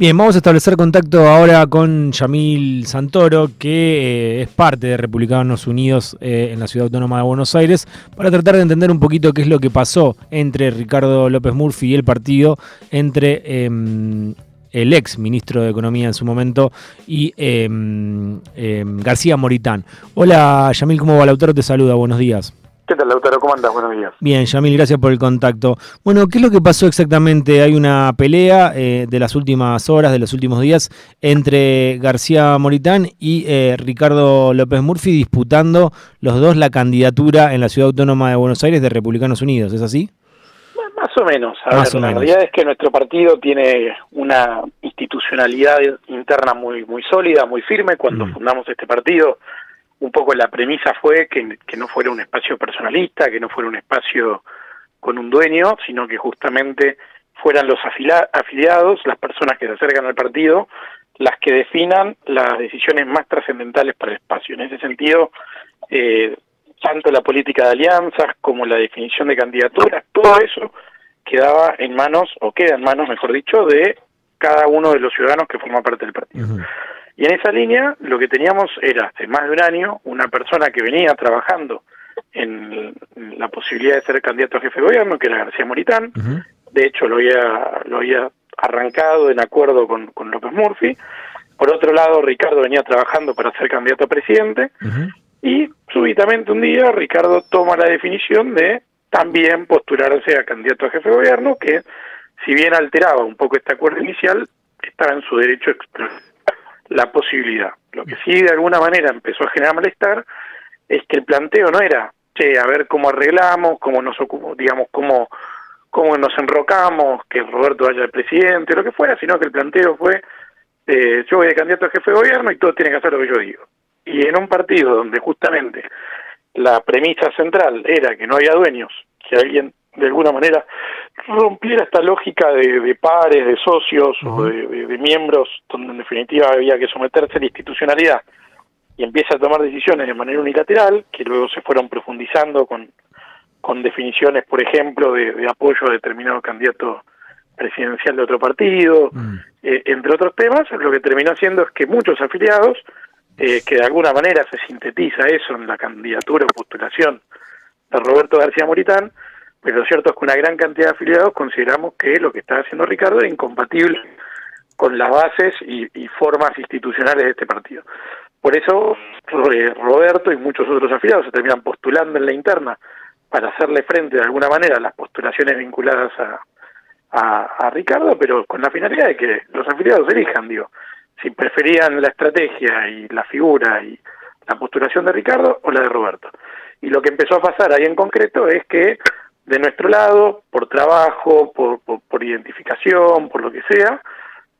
Bien, vamos a establecer contacto ahora con Yamil Santoro, que eh, es parte de Republicanos Unidos eh, en la Ciudad Autónoma de Buenos Aires, para tratar de entender un poquito qué es lo que pasó entre Ricardo López Murphy y el partido, entre em, el ex ministro de Economía en su momento y em, em, García Moritán. Hola Yamil, ¿cómo va? Lautaro te saluda, buenos días. ¿Qué tal, Lautaro? ¿Cómo andas? Buenos días. Bien, Yamil, gracias por el contacto. Bueno, ¿qué es lo que pasó exactamente? Hay una pelea eh, de las últimas horas, de los últimos días, entre García Moritán y eh, Ricardo López Murphy disputando los dos la candidatura en la Ciudad Autónoma de Buenos Aires de Republicanos Unidos, ¿es así? Más o menos. A ver, la realidad es que nuestro partido tiene una institucionalidad interna muy muy sólida, muy firme. Cuando mm. fundamos este partido, un poco la premisa fue que, no fuera un espacio personalista, que no fuera un espacio con un dueño, sino que justamente fueran los afiliados, las personas que se acercan al partido, las que definan las decisiones más trascendentales para el espacio. En ese sentido, eh, tanto la política de alianzas como la definición de candidaturas, todo eso quedaba en manos, o queda en manos, mejor dicho, de cada uno de los ciudadanos que forman parte del partido. Y en esa línea lo que teníamos era hace más de un año una persona que venía trabajando en la posibilidad de ser candidato a jefe de gobierno, que era García Moritán. De hecho, lo había, lo había arrancado en acuerdo con, con López Murphy. Por otro lado, Ricardo venía trabajando para ser candidato a presidente. Y súbitamente un día Ricardo toma la definición de también postularse a candidato a jefe de gobierno, que si bien alteraba un poco este acuerdo inicial, estaba en su derecho la posibilidad. Lo que sí de alguna manera empezó a generar malestar es que el planteo no era, che, a ver cómo arreglamos, cómo nos ocupamos, digamos, cómo, cómo nos enrocamos, que Roberto vaya de presidente, lo que fuera, sino que el planteo fue, eh, yo voy de candidato a jefe de gobierno y todos tienen que hacer lo que yo digo. Y en un partido donde justamente la premisa central era que no había dueños, que alguien de alguna manera rompiera esta lógica de, pares, de socios o de, miembros, donde en definitiva había que someterse a la institucionalidad y empieza a tomar decisiones de manera unilateral, que luego se fueron profundizando con, con definiciones, por ejemplo, de, apoyo a determinado candidato presidencial de otro partido, mm. eh, entre otros temas, lo que terminó haciendo es que muchos afiliados, eh, que de alguna manera se sintetiza eso en la candidatura o postulación de Roberto García Moritán, pero lo cierto es que una gran cantidad de afiliados consideramos que lo que está haciendo Ricardo era incompatible con las bases y, formas institucionales de este partido. Por eso Roberto y muchos otros afiliados se terminan postulando en la interna para hacerle frente de alguna manera a las postulaciones vinculadas a, a, Ricardo, pero con la finalidad de que los afiliados elijan, digo, si preferían la estrategia y la figura y la postulación de Ricardo o la de Roberto. Y lo que empezó a pasar ahí en concreto es que de nuestro lado, por trabajo, por, por, identificación, por lo que sea,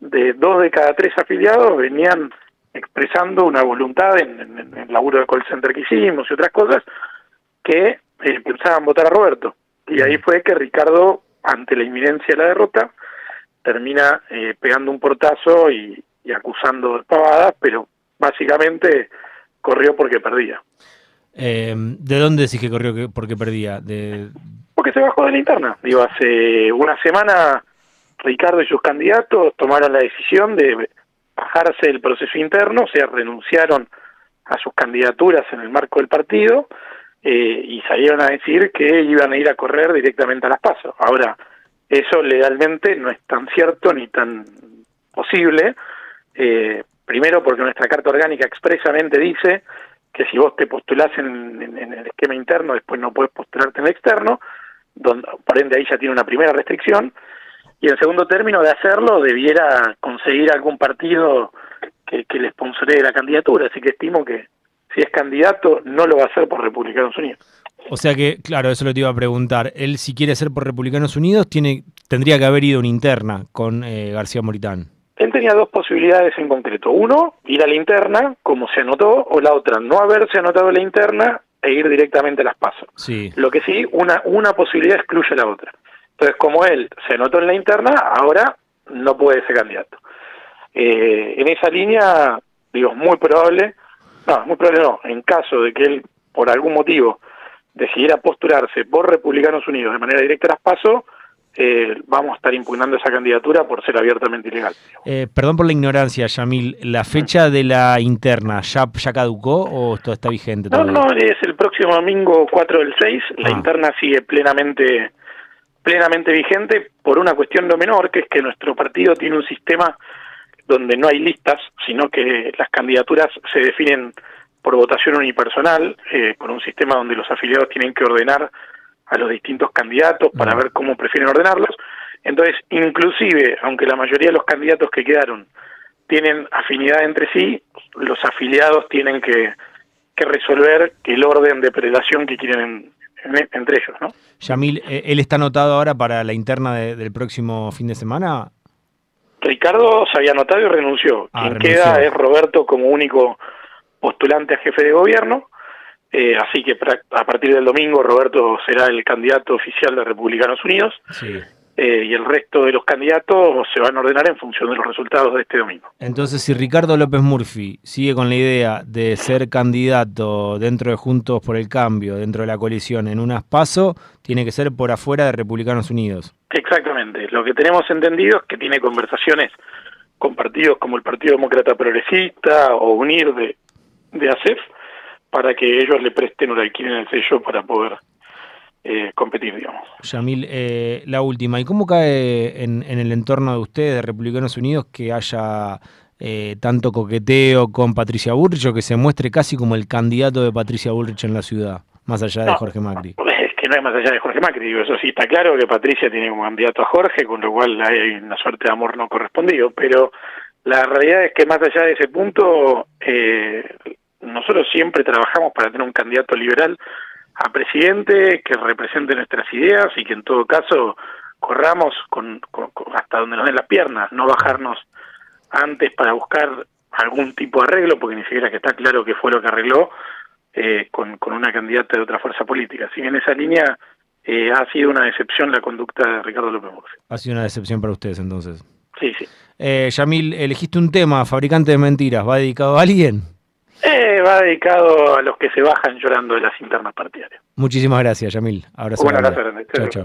de dos de cada tres afiliados venían expresando una voluntad en, el laburo de call center que hicimos y otras cosas que eh, pensaban votar a Roberto. Y ahí fue que Ricardo, ante la inminencia de la derrota, termina eh, pegando un portazo y, acusando de pavadas, pero básicamente corrió porque perdía. Eh, ¿De dónde decís que corrió porque perdía? ¿De, porque se bajó de la interna. Digo, hace una semana Ricardo y sus candidatos tomaron la decisión de bajarse del proceso interno, o sea, renunciaron a sus candidaturas en el marco del partido eh, y salieron a decir que iban a ir a correr directamente a las pasos. Ahora, eso legalmente no es tan cierto ni tan posible. Eh, primero porque nuestra carta orgánica expresamente dice que si vos te postulás en, en, el esquema interno, después no puedes postularte en el externo donde, por ende ahí ya tiene una primera restricción, y en segundo término de hacerlo debiera conseguir algún partido que, que le sponsoree la candidatura, así que estimo que si es candidato no lo va a hacer por Republicanos Unidos. O sea que, claro, eso lo te iba a preguntar. Él, si quiere ser por Republicanos Unidos, tiene, tendría que haber ido una interna con eh, García Moritán. Él tenía dos posibilidades en concreto. Uno, ir a la interna, como se anotó, o la otra, no haberse anotado la interna e ir directamente a las pasos. Sí. Lo que sí, una, una posibilidad excluye la otra. Entonces, como él se anotó en la interna, ahora no puede ser candidato. Eh, en esa línea, digo, muy probable, no, muy probable no, en caso de que él, por algún motivo, decidiera postularse por Republicanos Unidos de manera directa a las pasos, eh, vamos a estar impugnando esa candidatura por ser abiertamente ilegal. Eh, perdón por la ignorancia, Yamil, ¿la fecha de la interna ya, ya caducó o esto está vigente todavía? No, no, es el próximo domingo 4 del 6, la ah. interna sigue plenamente plenamente vigente por una cuestión no menor, que es que nuestro partido tiene un sistema donde no hay listas, sino que las candidaturas se definen por votación unipersonal, eh, con un sistema donde los afiliados tienen que ordenar a los distintos candidatos para ver cómo prefieren ordenarlos. Entonces, inclusive, aunque la mayoría de los candidatos que quedaron tienen afinidad entre sí, los afiliados tienen que, que resolver el orden de prelación que quieren entre ellos, ¿no? Yamil, eh, ¿él está anotado ahora para la interna del próximo fin de semana? Ricardo se había anotado y renunció. Ah, Quien queda es Roberto como único postulante a jefe de gobierno. Eh, así que a partir del domingo Roberto será el candidato oficial de Republicanos Unidos. Sí. Eh, y el resto de los candidatos se van a ordenar en función de los resultados de este domingo. Entonces, si Ricardo López Murphy sigue con la idea de ser candidato dentro de Juntos por el Cambio, dentro de la coalición, en un paso, tiene que ser por afuera de Republicanos Unidos. Exactamente. Lo que tenemos entendido es que tiene conversaciones con partidos como el Partido Demócrata Progresista o UNIR de, de ASEF para que ellos le presten o le alquilen el sello para poder eh, competir, digamos. Yamil, eh, la última, ¿y cómo cae en, el entorno de ustedes, de Republicanos Unidos, que haya eh, tanto coqueteo con Patricia Bullrich o que se muestre casi como el candidato de Patricia Bullrich en la ciudad, más allá de Jorge Macri? Es que no es más allá de Jorge Macri, digo, eso sí está claro que Patricia tiene como candidato a Jorge, con lo cual hay una suerte de amor no correspondido, pero la realidad es que más allá de ese punto, nosotros siempre trabajamos para tener un candidato liberal a presidente que represente nuestras ideas y que en todo caso corramos con, hasta donde nos den las piernas, no bajarnos antes para buscar algún tipo de arreglo, porque ni siquiera que está claro que fue lo que arregló eh, con, con una candidata de otra fuerza política. Así que en esa línea eh, ha sido una decepción la conducta de Ricardo López Murphy. Ha sido una decepción para ustedes entonces. Sí, sí. Eh, Yamil, elegiste un tema, fabricante de mentiras, ¿va dedicado a alguien? Eh, va dedicado a los que se bajan llorando de las internas partidarias. Muchísimas gracias, Yamil. Abrazo. Un abrazo Chao, chao.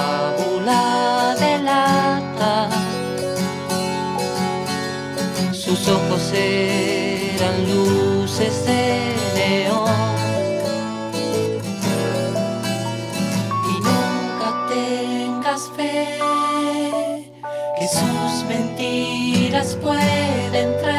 que sus mentiras pueden traer.